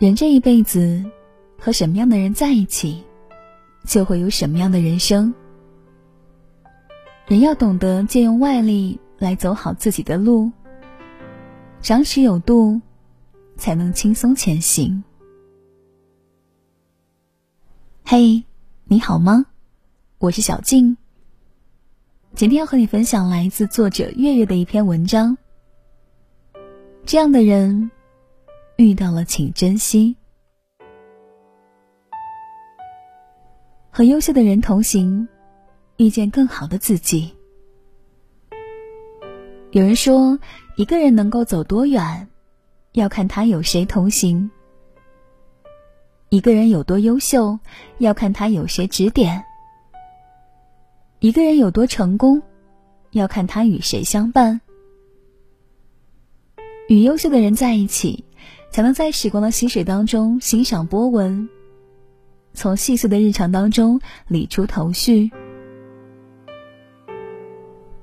人这一辈子，和什么样的人在一起，就会有什么样的人生。人要懂得借用外力来走好自己的路，张弛有度，才能轻松前行。嘿，你好吗？我是小静。今天要和你分享来自作者月月的一篇文章。这样的人。遇到了，请珍惜。和优秀的人同行，遇见更好的自己。有人说，一个人能够走多远，要看他有谁同行；一个人有多优秀，要看他有谁指点；一个人有多成功，要看他与谁相伴。与优秀的人在一起。才能在时光的溪水当中欣赏波纹，从细碎的日常当中理出头绪。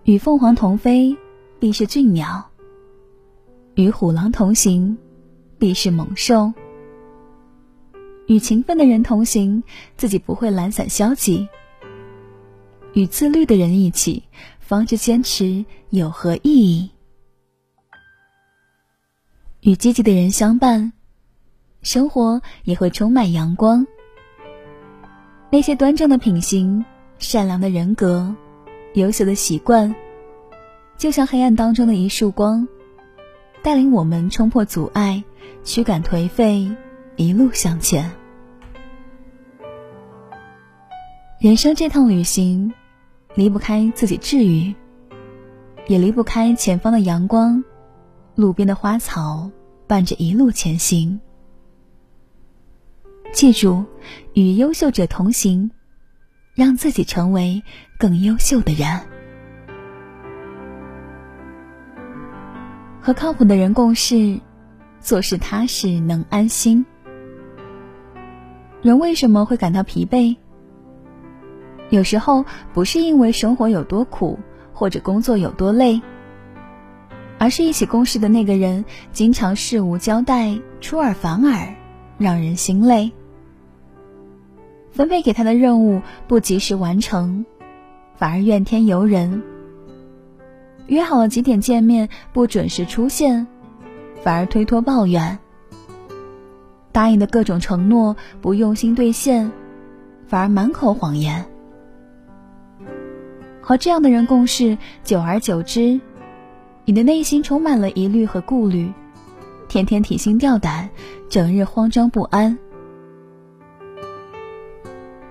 与凤凰同飞，必是俊鸟；与虎狼同行，必是猛兽。与勤奋的人同行，自己不会懒散消极；与自律的人一起，方知坚持有何意义。与积极的人相伴，生活也会充满阳光。那些端正的品行、善良的人格、优秀的习惯，就像黑暗当中的一束光，带领我们冲破阻碍，驱赶颓废，一路向前。人生这趟旅行，离不开自己治愈，也离不开前方的阳光，路边的花草。伴着一路前行，记住，与优秀者同行，让自己成为更优秀的人。和靠谱的人共事，做事踏实能安心。人为什么会感到疲惫？有时候不是因为生活有多苦，或者工作有多累。而是一起共事的那个人，经常事无交代、出尔反尔，让人心累。分配给他的任务不及时完成，反而怨天尤人。约好了几点见面，不准时出现，反而推脱抱怨。答应的各种承诺不用心兑现，反而满口谎言。和这样的人共事，久而久之。你的内心充满了疑虑和顾虑，天天提心吊胆，整日慌张不安。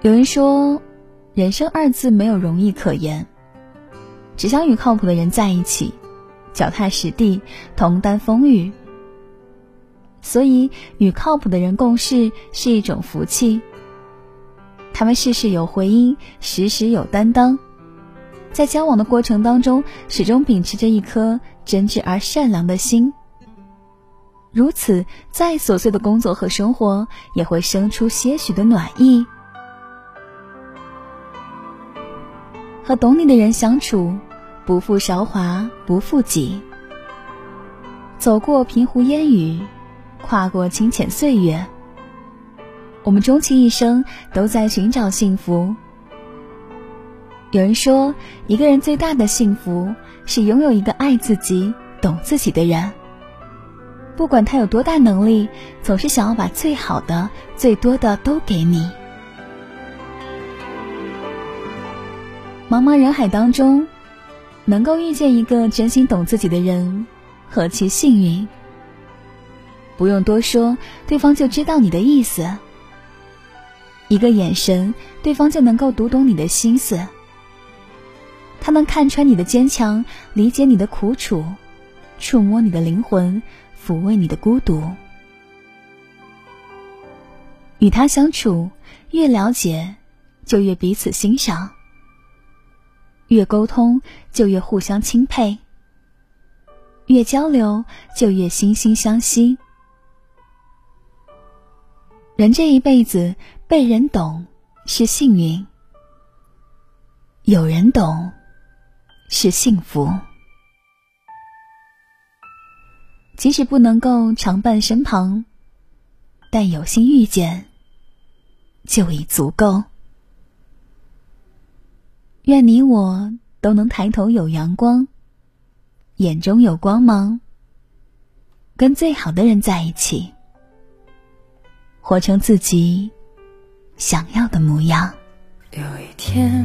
有人说，人生二字没有容易可言，只想与靠谱的人在一起，脚踏实地，同担风雨。所以，与靠谱的人共事是一种福气。他们事事有回音，时时有担当。在交往的过程当中，始终秉持着一颗真挚而善良的心。如此，再琐碎的工作和生活也会生出些许的暖意。和懂你的人相处，不负韶华，不负己。走过平湖烟雨，跨过清浅岁月，我们终其一生都在寻找幸福。有人说，一个人最大的幸福是拥有一个爱自己、懂自己的人。不管他有多大能力，总是想要把最好的、最多的都给你。茫茫人海当中，能够遇见一个真心懂自己的人，何其幸运！不用多说，对方就知道你的意思。一个眼神，对方就能够读懂你的心思。他能看穿你的坚强，理解你的苦楚，触摸你的灵魂，抚慰你的孤独。与他相处，越了解，就越彼此欣赏；越沟通，就越互相钦佩；越交流，就越惺惺相惜。人这一辈子，被人懂是幸运，有人懂。是幸福，即使不能够常伴身旁，但有幸遇见，就已足够。愿你我都能抬头有阳光，眼中有光芒，跟最好的人在一起，活成自己想要的模样。有一天，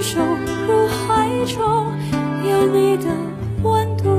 伸手入怀中，有你的温度。